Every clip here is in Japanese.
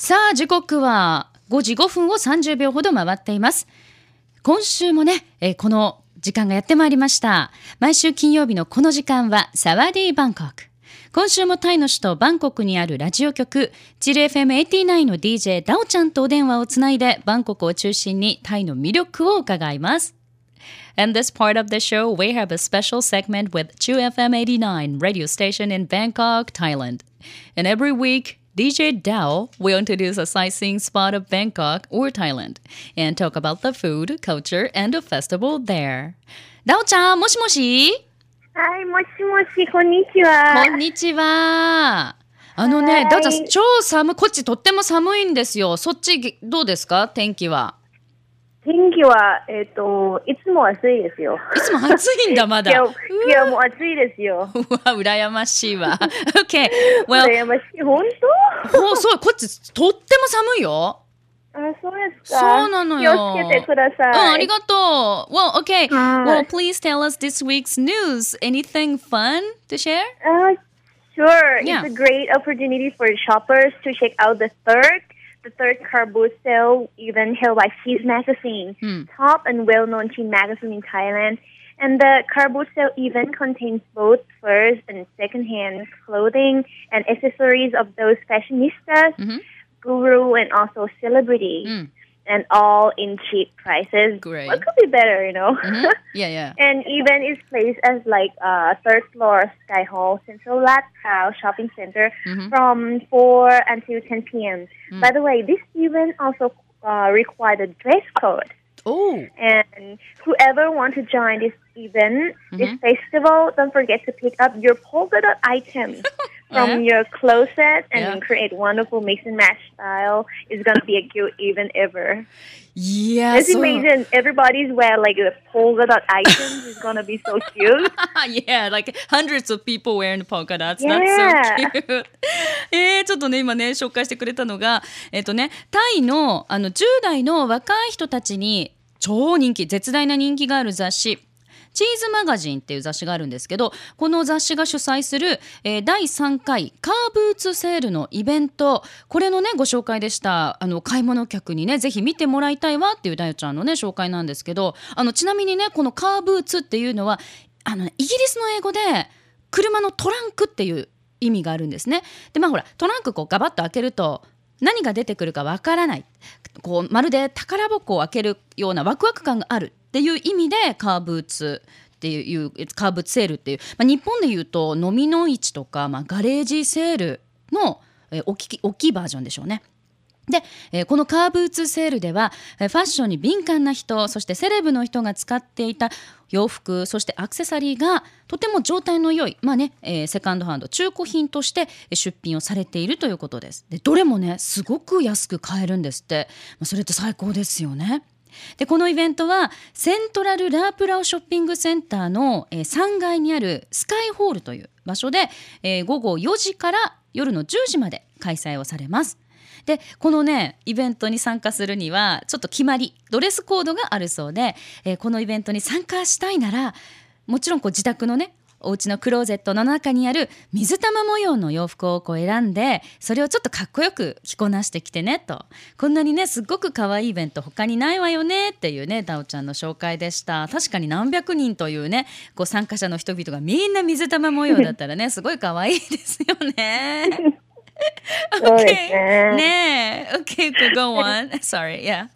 さあ時刻は5時5分を30秒ほど回っています。今週もね、えこの時間がやってまいりました。毎週金曜日のこの時間はサワディーバンコク。今週もタイの首都バンコクにあるラジオ局チル FM89 の DJ ダオちゃんとお電話をつないでバンコクを中心にタイの魅力を伺います。In this part of the show, we have a special segment with Chu FM 89 radio station in Bangkok, Thailand. And every week, DJ Dao will introduce a sightseeing spot of Bangkok or Thailand and talk about the food, culture, and the festival there. Dao ちゃん、もしもしはい、もしもし、こんにちは。こんにちは。あのね、はいダオちゃん、超寒い、こっちとっても寒いんですよ。そっちどうですか天気は。天気は、えっ、と、いつも暑いですよ。いつも暑いんだ、まだ。今日、今日も暑いですよ。うわ、羨ましいわ。Well, 羨ましい。本ほうそう、こっちとっても寒いよ。当あ、そうですか。そうなのよ。気をつけてください。うん、ありがとう。Well, okay. はい Well, please tell us this week's news. Anything fun to share? Uh, sure. Yeah. It's a great opportunity for shoppers to check out the third, the third car booth sale event held by Cheese Magazine, Hmm. top and well-known teen magazine in Thailand. And the car booth sale event contains both first and second-hand clothing and accessories of those fashionistas, Mhm. guru, and also celebrities, Mm. and all in cheap prices. Great. What could be better, you know? Mhm. Yeah, yeah. And event is placed as like uh, third floor Sky Hall Central Lat Pao Shopping Center Mhm. from 4 until 10 p.m. By the way, this event also uh, required a dress code. Oh. And whoever want to join this event, this Mhm. festival, don't forget to pick up your polka dot items from your closet and Yeah. create wonderful mix and match style. It's gonna be a cute event ever. いや、Just そう。imagine everybody's wear like the polka dot items. It's gonna be so cute. yeah, like hundreds of people wearing polka dots. Yeah. That's so cute. えー、ちょっとね、今ね、紹介してくれたのが、えっ、とね、タイのあの10代の若い人たちに超人気、絶大な人気がある雑誌。チーズマガジンっていう雑誌があるんですけどこの雑誌が主催する、えー第3回カーブーツセールのイベント。これのねご紹介でしたあの買い物客にねぜひ見てもらいたいわっていうダヨちゃんのね紹介なんですけどあのちなみにねこのカーブーツっていうのはあのねイギリスの英語で車のトランクっていう意味があるんですね。でまあほらトランクこうガバッと開けると何が出てくるかわからない。こうまるで宝箱を開けるようなワクワク感がある。っていう意味でカーブーツっていうカーブーツセールっていう、まあ、日本でいうと飲みの市とか、まあ、ガレージセールの、大きい大きいバージョンでしょうね。で、えこのカーブーツセールではえファッションに敏感な人そしてセレブの人が使っていた洋服そしてアクセサリーがとても状態の良い、まあねえセカンドハンド中古品として出品をされているということです。でどれもねすごく安く買えるんですって、ま、それって最高ですよね。でこのイベントはセントラルラープラオショッピングセンターの、え3階にあるスカイホールという場所で、えー午後4時から夜の10時まで開催をされます。でこのねイベントに参加するにはちょっと決まりドレスコードがあるそうで、えーこのイベントに参加したいならもちろんこう自宅のねお家のクローゼットの中にある水玉模様の洋服をこう選んでそれをちょっとかっこよく着こなしてきてねとこんなにねすっごく可愛いイベント他にないわよねっていうねダオちゃんの紹介でした確かに何百人というねこう参加者の人々がみんな水玉模様だったらねすごい可愛いですよね。okay. 네. Okay, so go on. Sorry, yeah.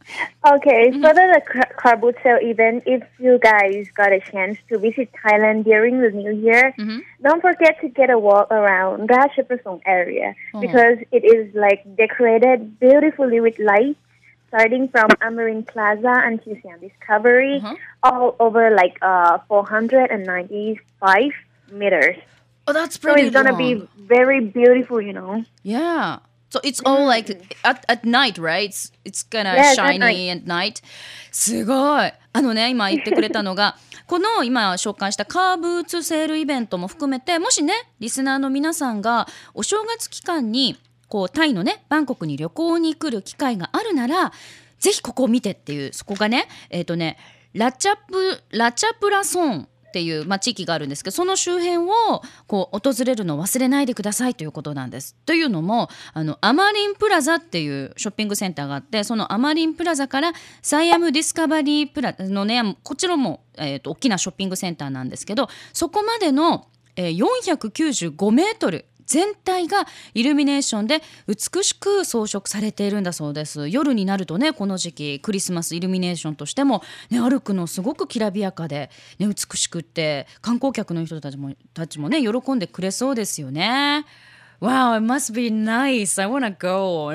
Okay, mm-hmm. for the Sale event, if you guys got a chance to visit Thailand during the New Year, mm-hmm. don't forget to get a walk around the Hacheprasong area mm-hmm. because it is like decorated beautifully with lights starting from Amarin Plaza until Siam Discovery, uh-huh. all over like uh, 495 meters. Oh, that's So pretty it's gonna long. be very beautiful, you know. Yeah. So it's all like at, at night, right? It's, it's gonna Yes, at shiny at night. すごい。あのね、今言ってくれたのが、この今紹介したカーブーツセールイベントも含めて、もしね、リスナーの皆さんがお正月期間にこうタイのね、バンコクに旅行に来る機会があるなら、ぜひここを見てっていう、そこがね、えっ、とね、ラチャプ、ラチャプラソンっていう、まあ、地域があるんですけどその周辺をこう訪れるのを忘れないでくださいということなんです。というのもあのアマリンプラザっていうショッピングセンターがあってそのアマリンプラザからサイアムディスカバリープラのねこちらも、えーと、大きなショッピングセンターなんですけどそこまでの、えー、495メートル全体がイルミネーションで美しく装飾されているんだそうです夜になるとねこの時期クリスマスイルミネーションとしても、ね、歩くのすごくきらびやかで、ね、美しくって観光客の人たちもたちもね喜んでくれそうですよね。Wow, it must be nice. I want to go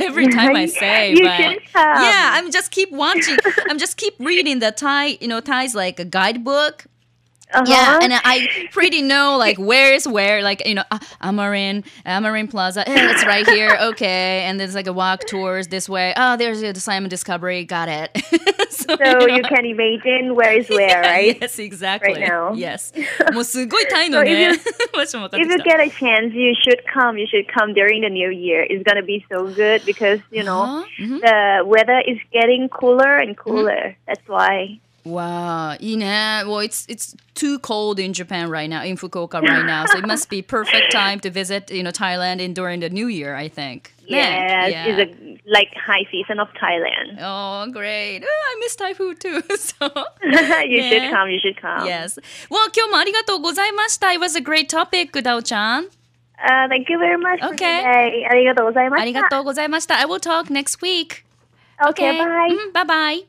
every time I say. you but yeah, I'm just keep watching. I'm just keep reading the Thai, you know, Thai's like a guidebook Uh-huh. Yeah, and I pretty know like where is where, like you know, uh, Amarin, Amarin Plaza. It's right here. Okay, and there's like a walk tours this way. Oh, there's the Simon Discovery. Got it. so, so you, know, you, can imagine where is where, yeah, right? Yes, exactly. Right now. Yes. so if, you, if you get a chance, you should come. You should come during the new year. It's gonna be so good because you know uh-huh. Mm-hmm. the weather is getting cooler and mm-hmm. cooler. Mm-hmm. That's why. Wow, いいね。Well, it's it's too cold in Japan right now, in Fukuoka right now. So it must be perfect time to visit, you know, Thailand in during the New Year. I think. Yes, yeah. it's a like high season of Thailand. Oh, great! Oh, I miss Thai food too. So you should come. You should come. Yes. Well, 今日もありがとうございました。It was a great topic, Dao-chan. Uh, thank you very much okay. for today. ありがとうございました。ありがとうございました。I will talk next week. Okay, okay. bye. bye bye.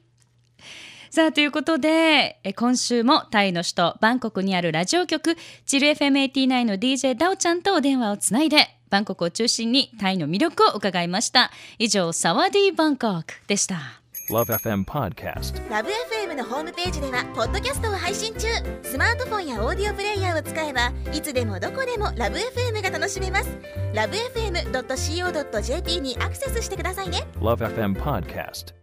さあということで今週もタイの首都バンコクにあるラジオ局チル FM89 の DJ ダオちゃんとお電話をつないでバンコクを中心にタイの魅力を伺いました。以上サワディーバンコクでした。LoveFM Podcast LoveFM のホームページではポッドキャストを配信中。スマートフォンやオーディオプレイヤーを使えばいつでもどこでも LoveFM が楽しめます。LoveFM.co.jp にアクセスしてくださいね。LoveFM Podcast